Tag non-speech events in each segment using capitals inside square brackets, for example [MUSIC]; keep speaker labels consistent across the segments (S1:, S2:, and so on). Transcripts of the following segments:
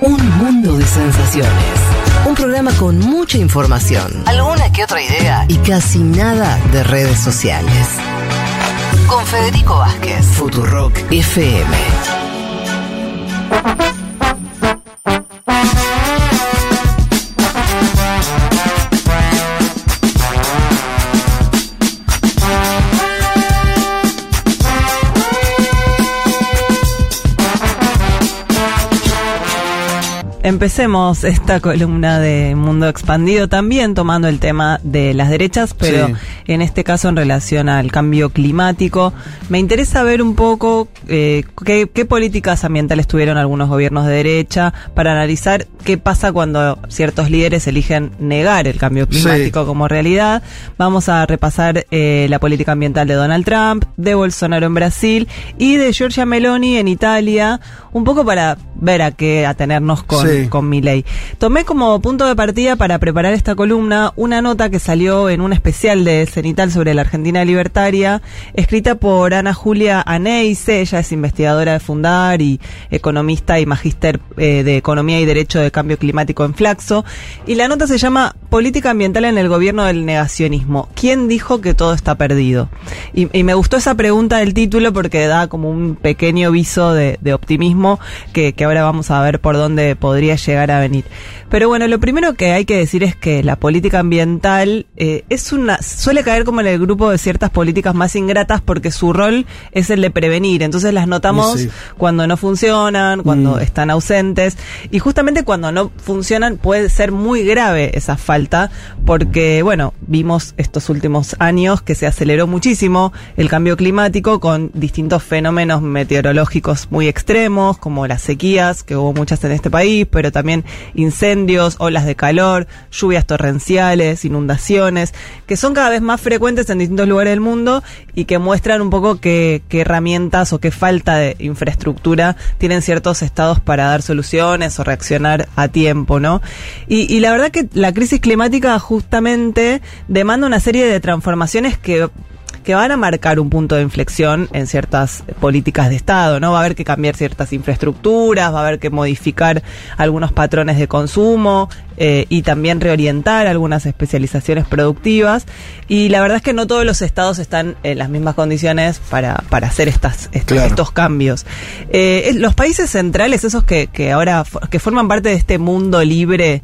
S1: Un mundo de sensaciones. Un programa con mucha información, alguna que otra idea y casi nada de redes sociales. Con Federico Vázquez, Futurock FM.
S2: Empecemos esta columna de Mundo Expandido también tomando el tema de las derechas, pero. En este caso en relación al cambio climático. Me interesa ver un poco eh, qué, qué políticas ambientales tuvieron algunos gobiernos de derecha para analizar qué pasa cuando ciertos líderes eligen negar el cambio
S3: Sí.
S2: climático como realidad. Vamos a repasar eh, la política ambiental de Donald Trump, de Bolsonaro en Brasil y de Giorgia Meloni en Italia, un poco para ver a qué atenernos con,
S3: Sí.
S2: con Milei. Tomé como punto de partida para preparar esta columna una nota que salió en un especial de Cenital sobre la Argentina libertaria, escrita por Ana Julia Aneise, ella es investigadora de Fundar y economista y magíster eh, de Economía y Derecho de Cambio Climático en Flaxo, y la nota se llama Política Ambiental en el Gobierno del Negacionismo. ¿Quién dijo que todo está perdido? Y, me gustó esa pregunta del título porque da como un pequeño viso de, optimismo que, que ahora vamos a ver por dónde podría llegar a venir. Pero bueno, lo primero que hay que decir es que la política ambiental eh, es una suele caer como en el grupo de ciertas políticas más ingratas porque su rol es el de prevenir. Entonces las notamos
S3: Sí.
S2: cuando no funcionan, cuando
S3: Mm.
S2: están ausentes y justamente cuando no funcionan puede ser muy grave esa falta porque bueno, vimos estos últimos años que se aceleró muchísimo el cambio climático con distintos fenómenos meteorológicos muy extremos como las sequías, que hubo muchas en este país, pero también incendios, olas de calor, lluvias torrenciales, inundaciones, que son cada vez más frecuentes en distintos lugares del mundo y que muestran un poco qué, herramientas o qué falta de infraestructura tienen ciertos estados para dar soluciones o reaccionar a tiempo, ¿no? Y, y la verdad que la crisis climática justamente demanda una serie de transformaciones que que van a marcar un punto de inflexión en ciertas políticas de Estado, ¿no? Va a haber que cambiar ciertas infraestructuras, va a haber que modificar algunos patrones de consumo eh, y también reorientar algunas especializaciones productivas. Y la verdad es que no todos los estados están en las mismas condiciones para, para hacer estas, est-
S3: Claro.
S2: estos cambios. Eh, los países centrales, esos que, que ahora que forman parte de este mundo libre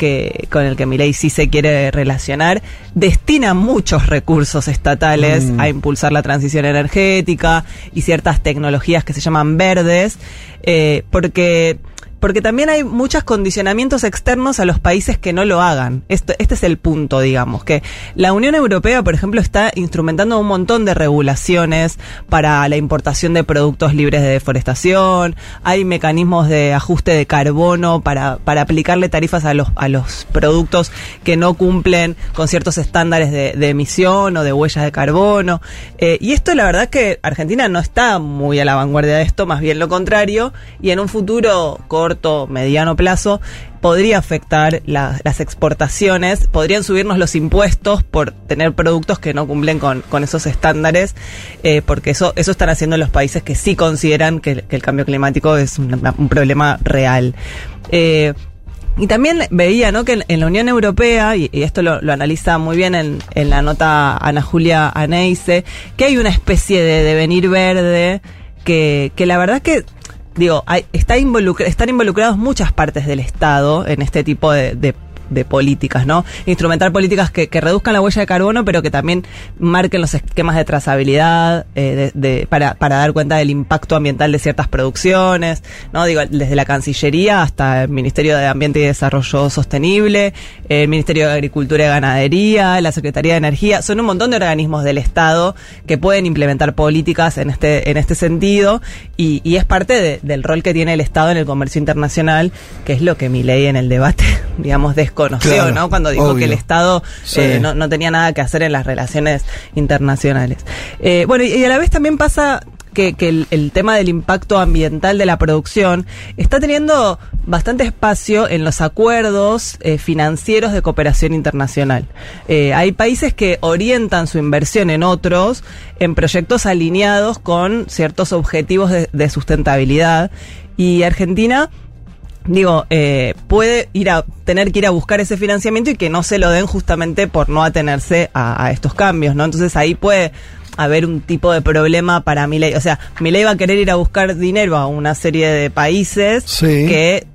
S2: que con el que Milei sí se quiere relacionar, destina muchos recursos estatales
S3: Mm.
S2: a impulsar la transición energética y ciertas tecnologías que se llaman verdes, eh, porque porque también hay muchos condicionamientos externos a los países que no lo hagan. Esto, este es el punto, digamos, que la Unión Europea, por ejemplo, está instrumentando un montón de regulaciones para la importación de productos libres de deforestación, hay mecanismos de ajuste de carbono para, para aplicarle tarifas a los, a los productos que no cumplen con ciertos estándares de, emisión o de huellas de carbono. Eh, y esto la verdad que Argentina no está muy a la vanguardia de esto, más bien lo contrario, y en un futuro mediano plazo, podría afectar la- las exportaciones, podrían subirnos los impuestos por tener productos que no cumplen con, con esos estándares, eh, porque eso, eso están haciendo los países que sí consideran que, el cambio climático es un, problema real. Eh, y también veía ¿no? que en, la Unión Europea, y, esto lo, lo analiza muy bien en, en la nota Ana Julia Aneise, que hay una especie de devenir verde que, que la verdad que, digo, hay, está involucra- están involucrados muchas partes del Estado en este tipo de, de de políticas, ¿no? Instrumentar políticas que, que reduzcan la huella de carbono, pero que también marquen los esquemas de trazabilidad eh, de, para, para dar cuenta del impacto ambiental de ciertas producciones, ¿no? Digo, desde la Cancillería hasta el Ministerio de Ambiente y Desarrollo Sostenible, el Ministerio de Agricultura y Ganadería, la Secretaría de Energía, son un montón de organismos del Estado que pueden implementar políticas en este, en este sentido y, es parte de- del rol que tiene el Estado en el comercio internacional, que es lo que mi ley en el debate, [LAUGHS] digamos,
S3: Claro,
S2: ¿no? Cuando dijo
S3: obvio.
S2: que el Estado
S3: Sí.
S2: eh, no, no tenía nada que hacer en las relaciones internacionales. Eh, bueno, y, y a la vez también pasa que, que el, el tema del impacto ambiental de la producción está teniendo bastante espacio en los acuerdos eh, financieros de cooperación internacional. Eh, hay países que orientan su inversión en otros en proyectos alineados con ciertos objetivos de, de sustentabilidad y Argentina digo, eh, puede ir a tener que ir a buscar ese financiamiento y que no se lo den justamente por no atenerse a, a estos cambios, ¿no? Entonces ahí puede haber un tipo de problema para Milei. O sea, Milei va a querer ir a buscar dinero a una serie de países
S3: Sí.
S2: que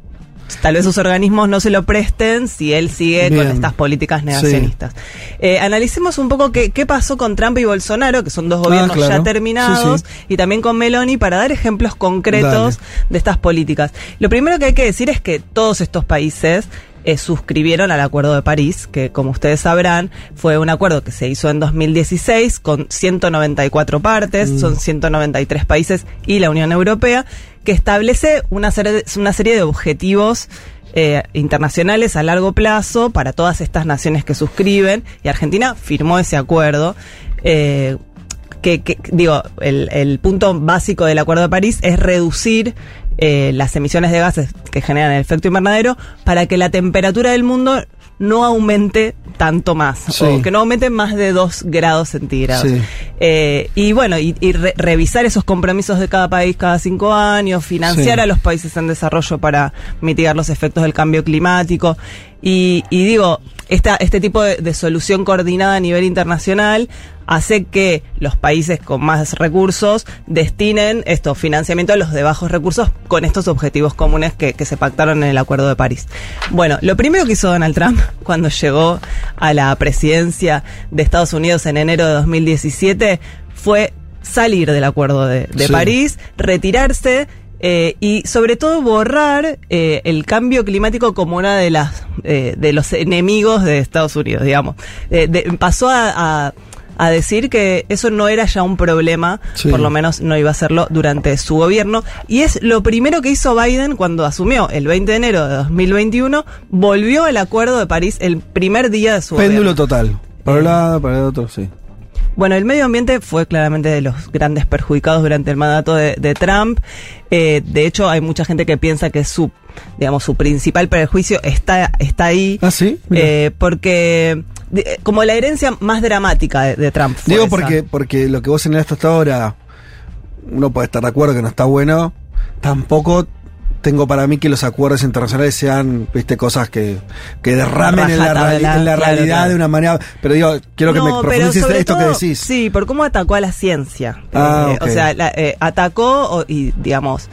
S2: tal vez sus organismos no se lo presten si él sigue con estas políticas negacionistas. Eh, analicemos un poco qué, qué pasó con Trump y Bolsonaro, que son dos gobiernos
S3: Ah, claro.
S2: ya terminados,
S3: Sí,
S2: y también con Meloni, para dar ejemplos concretos de estas políticas. Lo primero que hay que decir es que todos estos países eh, suscribieron al Acuerdo de París, que como ustedes sabrán fue un acuerdo que se hizo en 2016 con 194 partes,
S3: Mm.
S2: son 193 países y la Unión Europea, que establece una serie de, una serie de objetivos eh, internacionales a largo plazo para todas estas naciones que suscriben y Argentina firmó ese acuerdo. eh, que, que, digo, el, el punto básico del Acuerdo de París es reducir eh, las emisiones de gases que generan el efecto invernadero para que la temperatura del mundo no aumente tanto más,
S3: Sí.
S2: o que no aumente más de 2 grados centígrados.
S3: Sí.
S2: Eh, y bueno, y, y re- revisar esos compromisos de cada país cada cinco años, financiar
S3: Sí.
S2: a los países en desarrollo para mitigar los efectos del cambio climático. Y, y digo, esta, este tipo de, de solución coordinada a nivel internacional hace que los países con más recursos destinen esto, financiamiento a los de bajos recursos con estos objetivos comunes que, que se pactaron en el Acuerdo de París. Bueno, lo primero que hizo Donald Trump [LAUGHS] cuando llegó a la presidencia de Estados Unidos en enero de 2017 fue salir del Acuerdo de, de
S3: Sí.
S2: París, retirarse eh, y sobre todo borrar eh, el cambio climático como una de las eh, de los enemigos de Estados Unidos, digamos. Eh, de- pasó a, a- a decir que eso no era ya un problema,
S3: Sí.
S2: por lo menos no iba a serlo durante su gobierno. Y es lo primero que hizo Biden cuando asumió el 20 de enero de 2021, volvió al Acuerdo de París el primer día de su
S3: Péndulo
S2: gobierno.
S3: total. Para un lado, para el otro, sí.
S2: Bueno, el medio ambiente fue claramente de los grandes perjudicados durante el mandato de, de Trump. Eh, de hecho, hay mucha gente que piensa que su, digamos, su principal prejuicio está, está ahí.
S3: Ah, sí.
S2: Eh, porque, de- como la herencia más dramática de, de Trump. fue
S3: Digo
S2: esa.
S3: porque, porque lo que vos señalaste hasta ahora, uno puede estar de acuerdo que no está bueno. Tampoco tengo para mí que los acuerdos internacionales sean, viste, cosas que, que derramen en la, en la
S2: claro,
S3: realidad
S2: claro.
S3: de una manera. Pero digo, quiero que
S2: No,
S3: me profundices esto que decís.
S2: Sí, por cómo atacó a la ciencia.
S3: Ah,
S2: Eh. O sea, la- eh, atacó y, digamos,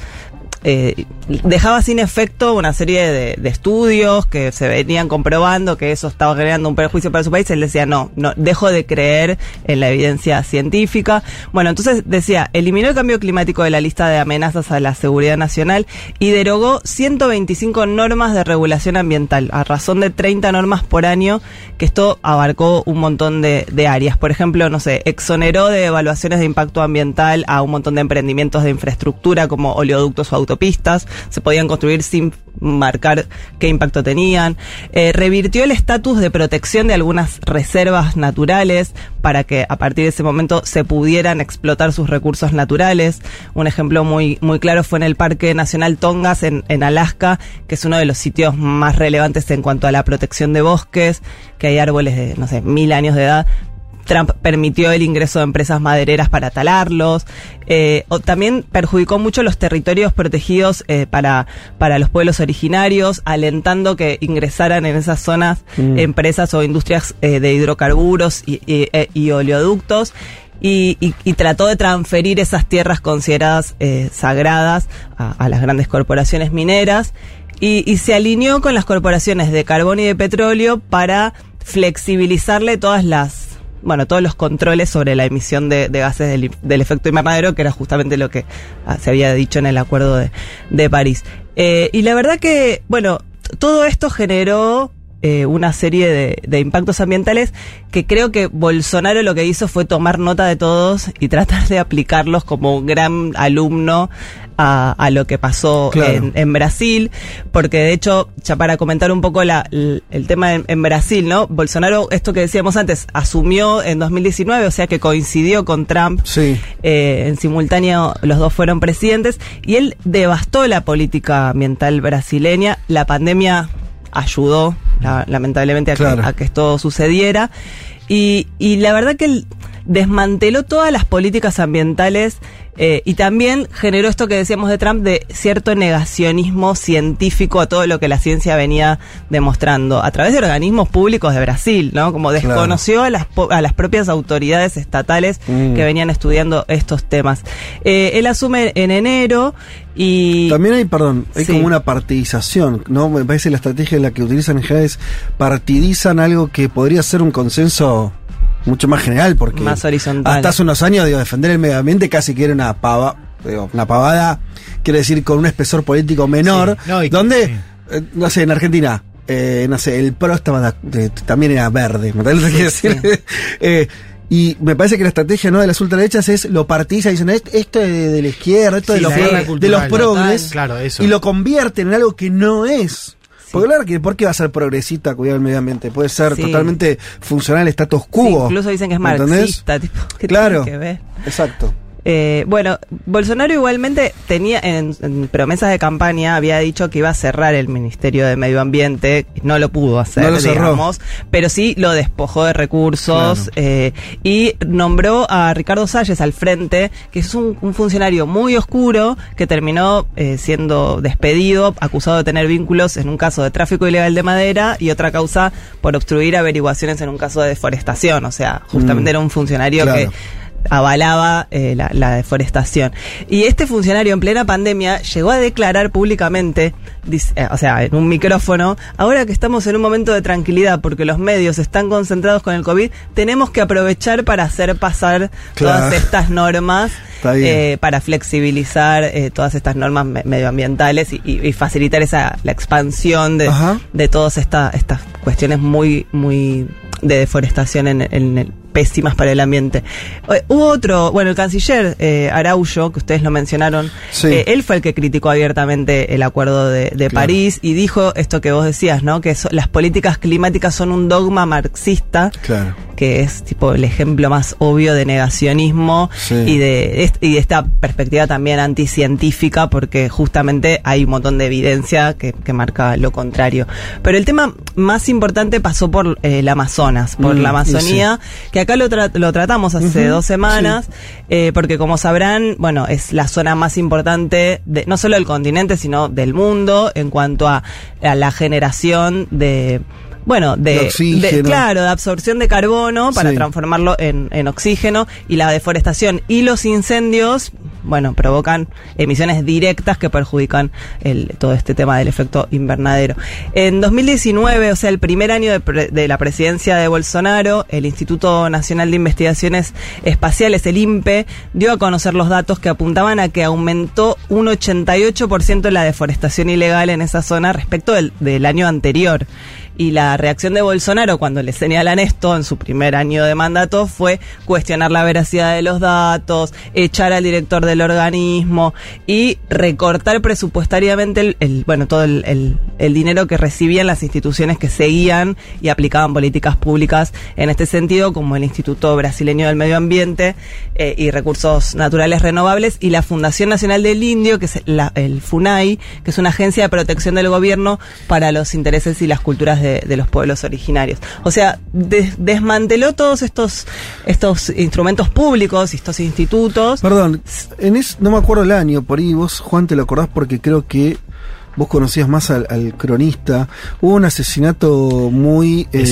S2: eh, dejaba sin efecto una serie de, estudios que se venían comprobando que eso estaba generando un perjuicio para su país. Él decía, no, no, dejo de creer en la evidencia científica. Bueno, entonces decía, eliminó el cambio climático de la lista de amenazas a la seguridad nacional y derogó 125 normas de regulación ambiental, a razón de 30 normas por año, que esto abarcó un montón de, áreas. Por ejemplo, no sé, exoneró de evaluaciones de impacto ambiental a un montón de emprendimientos de infraestructura como oleoductos o autopistas, se podían construir sin marcar qué impacto tenían. Eh, revirtió el estatus de protección de algunas reservas naturales para que a partir de ese momento se pudieran explotar sus recursos naturales. Un ejemplo muy, muy claro fue en el Parque Nacional Tongas en, en Alaska, que es uno de los sitios más relevantes en cuanto a la protección de bosques, que hay árboles de, no sé, mil años de edad. Trump permitió el ingreso de empresas madereras para talarlos. Eh, o también perjudicó mucho los territorios protegidos eh, para, para los pueblos originarios, alentando que ingresaran en esas zonas
S3: Mm.
S2: empresas o industrias eh, de hidrocarburos y, y- y oleoductos. Y, y- y trató de transferir esas tierras consideradas eh, sagradas a, a las grandes corporaciones mineras y, y se alineó con las corporaciones de carbón y de petróleo para flexibilizarle todas las bueno, todos los controles sobre la emisión de, gases del, efecto invernadero, que era justamente lo que ah, se había dicho en el acuerdo de, de París. Eh, y la verdad que, bueno, todo esto generó eh, una serie de impactos ambientales que creo que Bolsonaro lo que hizo fue tomar nota de todos y tratar de aplicarlos como un gran alumno a, a lo que pasó
S3: Claro.
S2: en, en Brasil, porque de hecho, ya para comentar un poco la, el, el tema en, en Brasil, ¿no? Bolsonaro, esto que decíamos antes, asumió en 2019, o sea que coincidió con Trump.
S3: Sí.
S2: Eh, en simultáneo los dos fueron presidentes y él devastó la política ambiental brasileña. La pandemia ayudó, la- lamentablemente, a,
S3: Claro.
S2: que, a que esto sucediera. Y, y la verdad que él desmanteló todas las políticas ambientales Eh, y también generó esto que decíamos de Trump de cierto negacionismo científico a todo lo que la ciencia venía demostrando a través de organismos públicos de Brasil, ¿no? Como desconoció a, las, a las propias autoridades estatales
S3: Mm.
S2: que venían estudiando estos temas. Eh, él asume en enero y...
S3: También hay, perdón, hay
S2: Sí.
S3: como una partidización, ¿no? Me parece la estrategia en la que utilizan en general es partidizan algo que podría ser un consenso mucho más general, porque
S2: Más horizontal.
S3: hasta hace unos años, digo, defender el medio ambiente casi que era una pava, digo, una pavada, quiero decir, con un espesor político menor,
S4: Sí. No, y-
S3: donde,
S4: sí.
S3: eh, no sé, en Argentina, eh, no sé, el PRO estaba también era verde, ¿me quiero decir? [LAUGHS] Eh, y me parece que la estrategia no de las ultraderechas es lo partidiza, dicen "Est- esto es de, de la izquierda, esto
S4: Sí,
S3: de los, de los progres,
S4: Claro, eso.
S3: y lo convierten en algo que no es. Porque claro que ¿por qué va a ser progresista cuidar el medio ambiente? Puede ser
S2: Sí.
S3: totalmente funcional status
S2: Sí,
S3: quo.
S2: incluso dicen que es
S3: ¿me entendés?
S2: marxista, tipo, ¿qué
S3: Claro.
S2: tiene que ver?
S3: Exacto.
S2: Eh, bueno, Bolsonaro igualmente tenía en, en promesas de campaña había dicho que iba a cerrar el Ministerio de Medio Ambiente, no lo pudo hacer,
S3: No lo cerró.
S2: digamos, pero sí lo despojó de recursos
S3: Claro.
S2: eh, y nombró a Ricardo Salles al frente, que es un, un funcionario muy oscuro que terminó eh, siendo despedido, acusado de tener vínculos en un caso de tráfico ilegal de madera y otra causa por obstruir averiguaciones en un caso de deforestación, o sea, justamente
S3: Mm.
S2: era un funcionario
S3: Claro.
S2: que avalaba eh, la, la deforestación. Y este funcionario en plena pandemia llegó a declarar públicamente, dice- eh, o sea, en un micrófono, ahora que estamos en un momento de tranquilidad porque los medios están concentrados con el COVID, tenemos que aprovechar para hacer pasar
S3: Claro.
S2: todas estas normas, eh, para flexibilizar eh, todas estas normas me- medioambientales y, y- y facilitar esa la expansión de,
S3: Ajá.
S2: de todas esta- estas cuestiones muy, muy de deforestación en, en el pésimas para el ambiente. Eh, hubo otro, bueno, el canciller eh, Araullo, que ustedes lo mencionaron,
S3: Sí.
S2: eh, él fue el que criticó abiertamente el acuerdo de, de
S3: Claro.
S2: París y dijo esto que vos decías, ¿no? Que so- las políticas climáticas son un dogma marxista
S3: Claro.
S2: Que es tipo el ejemplo más obvio de negacionismo
S3: Sí.
S2: y, de, y de esta perspectiva también anticientífica, porque justamente hay un montón de evidencia que, que marca lo contrario. Pero el tema más importante pasó por eh, el Amazonas, por
S3: Mm,
S2: la Amazonía, que acá lo, tra- lo tratamos hace dos semanas, eh, porque como sabrán, bueno, es la zona más importante, de, no solo del continente, sino del mundo, en cuanto a, a la generación de... Bueno, de, claro, de absorción de carbono para
S3: Sí.
S2: transformarlo en, en oxígeno y la deforestación y los incendios, bueno, provocan emisiones directas que perjudican el, todo este tema del efecto invernadero. En 2019, o sea, el primer año de, pre- de la presidencia de Bolsonaro, el Instituto Nacional de Investigaciones Espaciales, el INPE, dio a conocer los datos que apuntaban a que aumentó un 88% la deforestación ilegal en esa zona respecto del, del año anterior. Y la reacción de Bolsonaro cuando le señalan esto en su primer año de mandato fue cuestionar la veracidad de los datos, echar al director del organismo y recortar presupuestariamente el, el- bueno todo el, el- el dinero que recibían las instituciones que seguían y aplicaban políticas públicas en este sentido, como el Instituto Brasileño del Medio Ambiente eh, y Recursos Naturales Renovables y la Fundación Nacional del Indio, que es la- el FUNAI, que es una agencia de protección del gobierno para los intereses y las culturas de, de los pueblos originarios. O sea, des- desmanteló todos estos, estos instrumentos públicos y estos institutos.
S3: Perdón, en es, no me acuerdo el año, por ahí vos, Juan, te lo acordás porque creo que vos conocías más al, al cronista. Hubo un asesinato muy eh,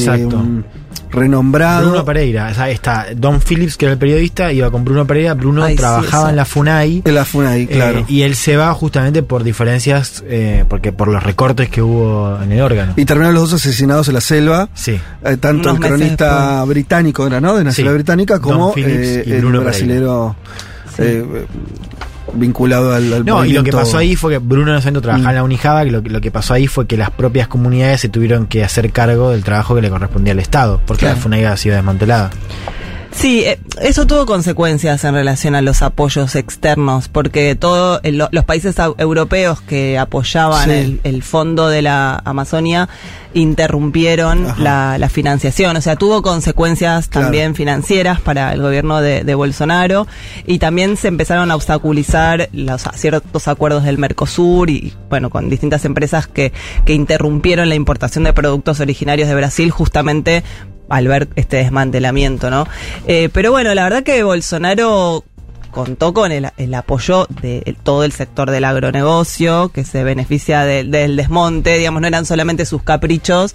S3: renombrado.
S4: Bruno Pereira, o sea, está Don Phillips, que era el periodista, iba con Bruno Pereira. Bruno
S2: Ay,
S4: trabajaba en la FUNAI.
S3: En la FUNAI,
S4: eh,
S3: claro.
S4: y él se va justamente por diferencias, eh, porque por los recortes que hubo en el órgano.
S3: y terminaron los dos asesinados en la selva.
S4: Sí.
S3: Eh, tanto
S2: Unos
S3: el cronista británico era, ¿no? De nacionalidad
S4: Sí.
S3: británica, como eh, el brasilero
S2: Sí.
S3: Vinculado al, al
S4: No, y lo que pasó ahí fue que Bruno en ese momento trabajaba
S3: Mm.
S4: en la Unijava, que lo, que- lo que pasó ahí fue que las propias comunidades se tuvieron que hacer cargo del trabajo que le correspondía al Estado, porque
S3: Claro.
S4: la FUNAI había sido desmantelada.
S2: Sí, eh, eso tuvo consecuencias en relación a los apoyos externos, porque todos los países europeos que apoyaban
S3: Sí.
S2: el, el fondo de la Amazonia interrumpieron la, la financiación, o sea, tuvo consecuencias
S3: Claro.
S2: también financieras para el gobierno de, de Bolsonaro y también se empezaron a obstaculizar los ciertos acuerdos del Mercosur y bueno, con distintas empresas que, que interrumpieron la importación de productos originarios de Brasil justamente al ver este desmantelamiento, ¿no? Eh, pero bueno, la verdad que Bolsonaro contó con el, el apoyo de el- todo el sector del agronegocio, que se beneficia de- del desmonte, digamos, no eran solamente sus caprichos.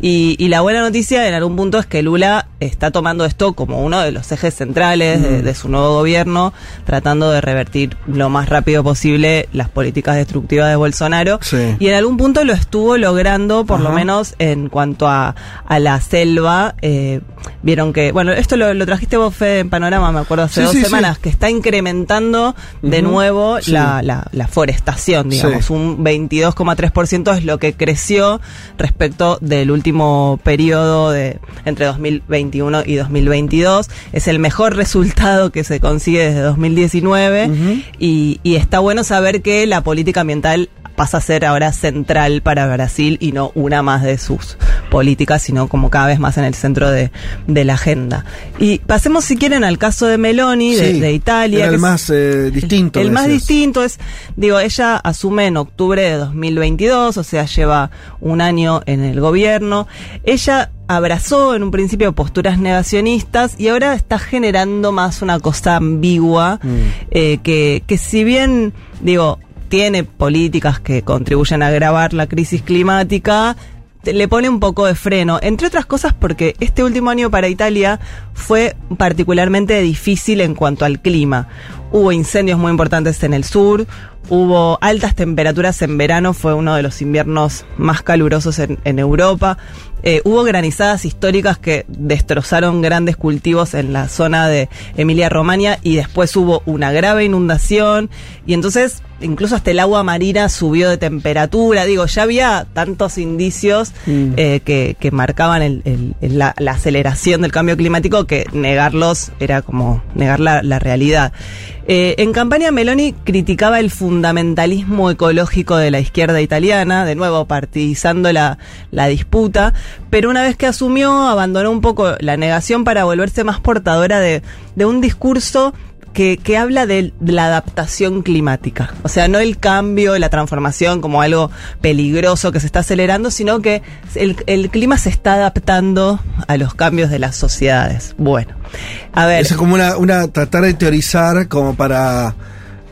S2: Y, y la buena noticia en algún punto es que Lula está tomando esto como uno de los ejes centrales de, de su nuevo gobierno, tratando de revertir lo más rápido posible las políticas destructivas de Bolsonaro.
S3: Sí.
S2: Y en algún punto lo estuvo logrando, por lo menos en cuanto a, a la selva. eh, vieron que, bueno, esto lo, lo trajiste vos, Fede, en Panorama, me acuerdo, hace
S3: Sí,
S2: dos
S3: sí.
S2: semanas, que está incrementando de nuevo
S3: Sí.
S2: la, la, la forestación, digamos.
S3: Sí.
S2: Un 22,3% es lo que creció respecto del último periodo de entre 2021 y 2022. Es el mejor [LAUGHS] resultado que se consigue desde 2019
S3: Ujú.
S2: y, y está bueno saber que la política ambiental pasa a ser ahora central para Brasil y no una más de sus políticas, sino como cada vez más en el centro de, de la agenda. Y pasemos, si quieren, al caso de Meloni, de,
S3: Sí,
S2: de Italia.
S3: Era el más eh, distinto.
S2: el más distinto es, digo, ella asume en octubre de 2022, o sea, lleva un año en el gobierno. Ella abrazó en un principio posturas negacionistas y ahora está generando más una cosa ambigua,
S3: Mm.
S2: eh, que, que si bien, digo, tiene políticas que contribuyen a agravar la crisis climática, le pone un poco de freno, entre otras cosas porque este último año para Italia fue particularmente difícil en cuanto al clima. Hubo incendios muy importantes en el sur, hubo altas temperaturas en verano, fue uno de los inviernos más calurosos en, en Europa. Eh, hubo granizadas históricas que destrozaron grandes cultivos en la zona de Emilia Romagna y después hubo una grave inundación y entonces incluso hasta el agua marina subió de temperatura. Digo, ya había tantos indicios
S3: Mm.
S2: eh, que, que marcaban el- el- el- la, la aceleración del cambio climático que negarlos era como negar la, la realidad. Eh, en campaña Meloni criticaba el fundamentalismo ecológico de la izquierda italiana, de nuevo partidizando la, la disputa, pero una vez que asumió abandonó un poco la negación para volverse más portadora de, de un discurso que, que habla de, la adaptación climática. O sea, no el cambio, la transformación como algo peligroso que se está acelerando, sino que el, el clima se está adaptando a los cambios de las sociedades. Bueno, a ver.
S3: Es como una, una tratar de teorizar como para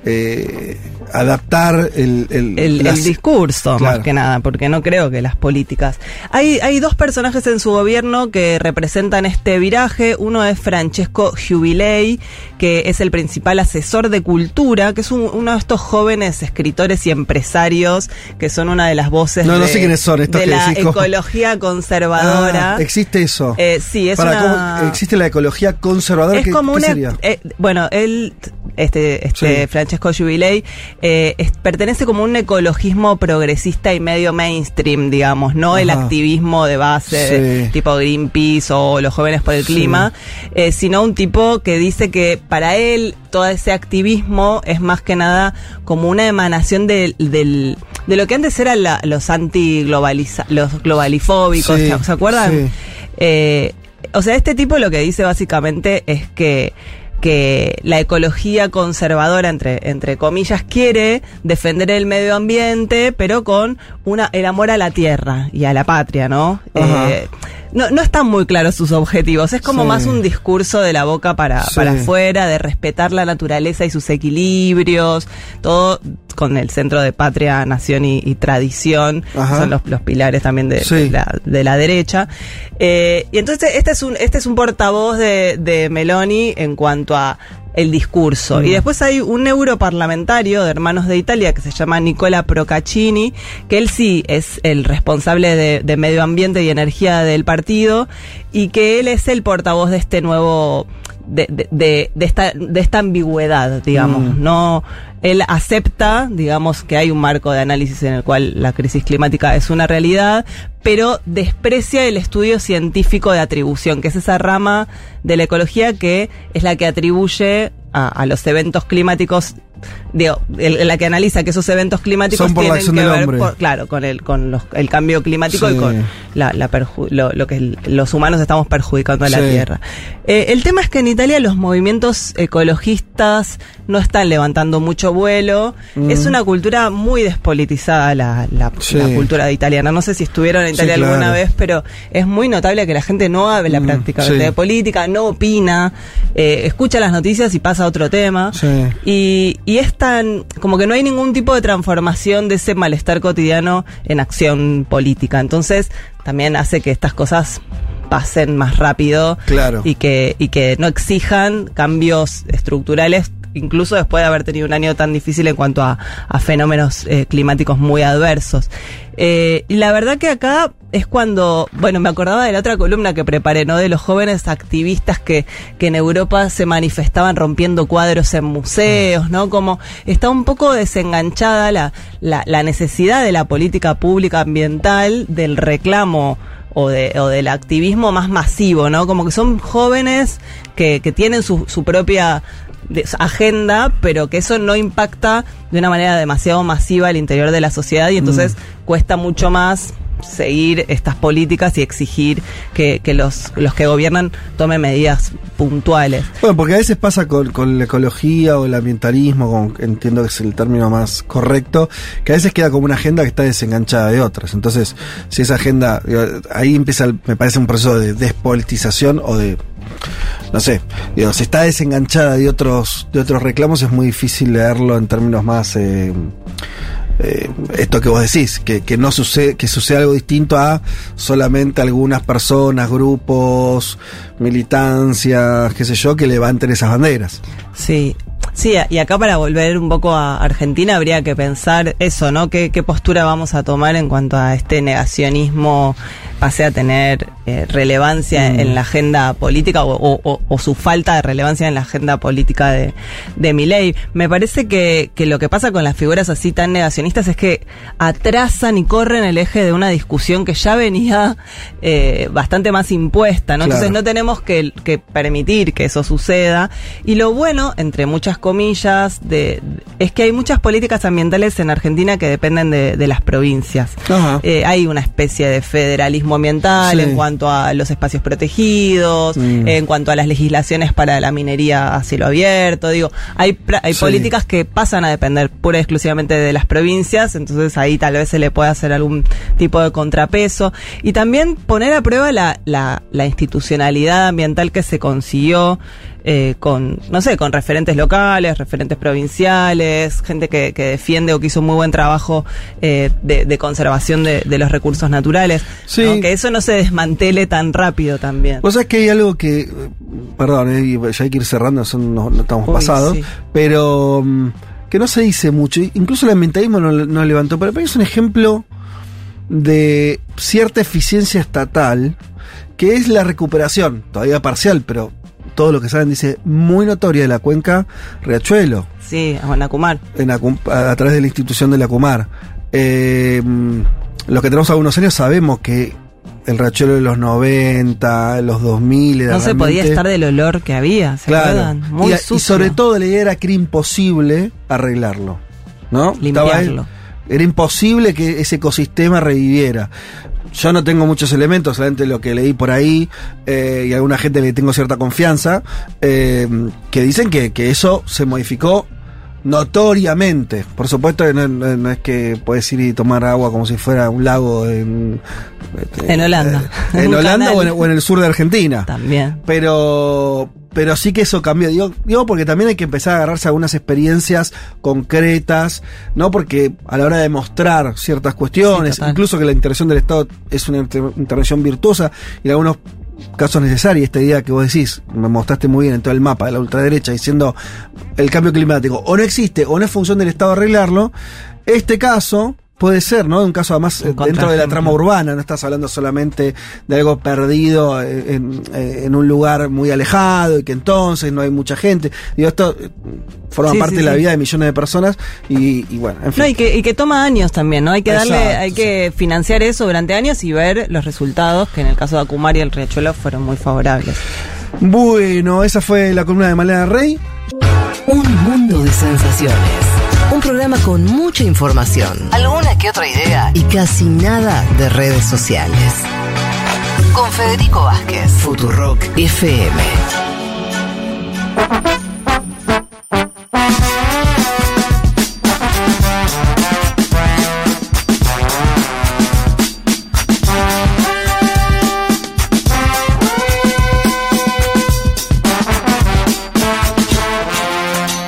S3: eh, adaptar el, el,
S2: el, discurso, más que nada, porque no creo que las políticas. Hay, hay dos personajes en su gobierno que representan este viraje. Uno es Francesco Jubilei, que es el principal asesor de cultura, que es un- uno de estos jóvenes escritores y empresarios que son una de las voces
S3: No, no
S2: de,
S3: sé quiénes son estos
S2: de
S3: que
S2: la ecología conservadora.
S3: Ah, existe eso.
S2: Eh, sí, es
S3: Para,
S2: una...
S3: ¿cómo existe la ecología conservadora.
S2: Es
S3: ¿Qué,
S2: como
S3: qué
S2: una.
S3: sería?
S2: eh, bueno, él, este, este
S3: Sí.
S2: Francesco Jubilei, eh, es- pertenece como un ecologismo progresista y medio mainstream, digamos, no el activismo de base,
S3: Sí.
S2: tipo Greenpeace o los jóvenes por el
S3: Sí.
S2: clima, eh, sino un tipo que dice que para él todo ese activismo es más que nada como una emanación del, del- de lo que antes eran la- los anti-globaliza, los globalifóbicos,
S3: Sí,
S2: ¿se- ¿se acuerdan?
S3: sí.
S2: Eh, o sea, este tipo lo que dice básicamente es que que la ecología conservadora, entre, entre comillas, quiere defender el medio ambiente, pero con una, el amor a la tierra y a la patria, ¿no? Eh, no, no están muy claros sus objetivos, es como
S3: Sí.
S2: más un discurso de la boca para,
S3: Sí.
S2: para afuera, de respetar la naturaleza y sus equilibrios, todo con el centro de patria, nación y, y tradición,
S3: Ajá.
S2: son los, los pilares también de,
S3: Sí.
S2: de la, de la derecha. Eh, y entonces este es un, este es un portavoz de, de Meloni en cuanto a el discurso. Y después hay un europarlamentario de Hermanos de Italia que se llama Nicola Procaccini, que él sí es el responsable de, de medio ambiente y energía del partido, y que él es el portavoz de este nuevo de, de, de, esta, de esta ambigüedad, digamos.
S3: Mm.
S2: No, él acepta, digamos, que hay un marco de análisis en el cual la crisis climática es una realidad, pero desprecia el estudio científico de atribución, que es esa rama de la ecología que es la que atribuye a, a los eventos climáticos digo, el- la que analiza que esos eventos climáticos
S3: Son por la
S2: tienen
S3: acción
S2: que
S3: del
S2: ver,
S3: hombre.
S2: por- claro, con el con los- el cambio climático
S3: Sí.
S2: y con la, la perju- lo, lo que el- los humanos estamos perjudicando a la
S3: Sí.
S2: Tierra. Eh, el tema es que en Italia los movimientos ecologistas no están levantando mucho vuelo.
S3: Mm.
S2: Es una cultura muy despolitizada la, la,
S3: Sí.
S2: la cultura italiana. No sé si estuvieron en Italia alguna
S3: claro.
S2: vez, pero es muy notable que la gente no habla
S3: Mm,
S2: prácticamente de política, no opina, eh, escucha las noticias y pasa a otro tema.
S3: Sí.
S2: Y, y es tan, como que no hay ningún tipo de transformación de ese malestar cotidiano en acción política. Entonces, también hace que estas cosas pasen más rápido
S3: Claro.
S2: y que, y que no exijan cambios estructurales, incluso después de haber tenido un año tan difícil en cuanto a, a fenómenos eh, climáticos muy adversos. Eh, y la verdad que acá es cuando, bueno, me acordaba de la otra columna que preparé, ¿no? De los jóvenes activistas que, que en Europa se manifestaban rompiendo cuadros en museos, ¿no? Como está un poco desenganchada la, la, la necesidad de la política pública ambiental, del reclamo o, de, o del activismo más masivo, ¿no? Como que son jóvenes que, que tienen su, su propia de- agenda, pero que eso no impacta de una manera demasiado masiva al interior de la sociedad y entonces cuesta mucho más seguir estas políticas y exigir que, que los, los que gobiernan tomen medidas puntuales.
S3: Bueno, porque a veces pasa con, con la ecología o el ambientalismo, con- entiendo que es el término más correcto, que a veces queda como una agenda que está desenganchada de otras. Entonces, si esa agenda, ahí empieza, me parece un proceso de despolitización o de, no sé, digo, si está desenganchada de otros, de otros reclamos, es muy difícil leerlo en términos más... eh, eh, esto que vos decís, que, que no sucede, que sucede algo distinto a solamente algunas personas, grupos, militancias, qué sé yo, que levanten esas banderas.
S2: Sí. Sí, y acá para volver un poco a Argentina habría que pensar eso, ¿no? ¿Qué, qué postura vamos a tomar en cuanto a este negacionismo pase a tener eh, relevancia en la agenda política o, o- o- o su falta de relevancia en la agenda política de, de mi ley? Me parece que, que lo que pasa con las figuras así tan negacionistas es que atrasan y corren el eje de una discusión que ya venía eh, bastante más impuesta, ¿no? Entonces no tenemos que, que permitir que eso suceda. Y lo bueno, entre muchas comillas, de, es que hay muchas políticas ambientales en Argentina que dependen de, de las provincias. Eh, hay una especie de federalismo ambiental
S3: Sí.
S2: en cuanto a los espacios protegidos,
S3: Mm.
S2: en cuanto a las legislaciones para la minería a cielo abierto. Digo, hay, hay
S3: Sí.
S2: políticas que pasan a depender pura y exclusivamente de las provincias, entonces ahí tal vez se le puede hacer algún tipo de contrapeso. Y también poner a prueba la, la, la institucionalidad ambiental que se consiguió eh, con, no sé, con referentes locales, referentes provinciales, gente que, que defiende o que hizo muy buen trabajo eh, de, de conservación de, de los recursos naturales.
S3: Sí.
S2: ¿no? Que eso no se desmantele tan rápido también.
S3: Vos sabés que hay algo que, eh, perdón, eh, ya hay que ir cerrando, son, no, no estamos
S2: Uy,
S3: pasados,
S2: sí.
S3: pero mm, que no se dice mucho, incluso el ambientalismo no, no levantó, pero para mí es un ejemplo de cierta eficiencia estatal, que es la recuperación, todavía parcial, pero todo lo que saben dice muy notoria de la cuenca Riachuelo,
S2: Sí, a Guanacumar.
S3: en la cum- a, a través de la institución de la Comar. Eh, mm, los que tenemos algunos años sabemos que el Riachuelo de los 90, los 2000 era
S2: No se podía estar del olor que había, ¿se
S3: Claro.
S2: acuerdan? Muy
S3: y, y
S2: sucio.
S3: sobre todo la idea era que era imposible arreglarlo. ¿No? Estaba
S2: Limpiarlo.
S3: era imposible que ese ecosistema reviviera. Yo no tengo muchos elementos, solamente lo que leí por ahí eh, y a alguna gente le tengo cierta confianza, eh, que dicen que, que eso se modificó notoriamente. Por supuesto que no, no- no es que puedes ir y tomar agua como si fuera un lago en, este,
S2: En Holanda.
S3: eh, en [LAUGHS] Holanda
S2: canal.
S3: o en, o en el sur de Argentina
S2: También.
S3: pero pero sí que eso cambió. Digo, digo porque también hay que empezar a agarrarse a algunas experiencias concretas no porque a la hora de mostrar ciertas cuestiones
S2: Sí,
S3: incluso que la intervención del Estado es una inter- intervención virtuosa y en algunos casos necesaria esta idea que vos decís me mostraste muy bien en todo el mapa de la ultraderecha diciendo el cambio climático o no existe o no es función del Estado arreglarlo este caso puede ser, ¿no? Un caso además
S2: Un
S3: eh, dentro de la trama urbana, no estás hablando solamente de algo perdido eh, en, eh, en un lugar muy alejado y que entonces no hay mucha gente. Digo, esto forma
S2: Sí,
S3: parte
S2: sí,
S3: de la
S2: sí.
S3: vida de millones de personas y, y bueno, en fin.
S2: No, y que, y que toma años también, ¿no? Hay que darle,
S3: Exacto,
S2: hay que financiar eso durante años y ver los resultados, que en el caso de Acumar y el Riachuelo fueron muy favorables.
S3: Bueno, esa fue la columna de Malena Rey.
S1: Un mundo de sensaciones. Un programa con mucha información, alguna que otra idea y casi nada de redes sociales. Con Federico Vázquez, Futurock FM.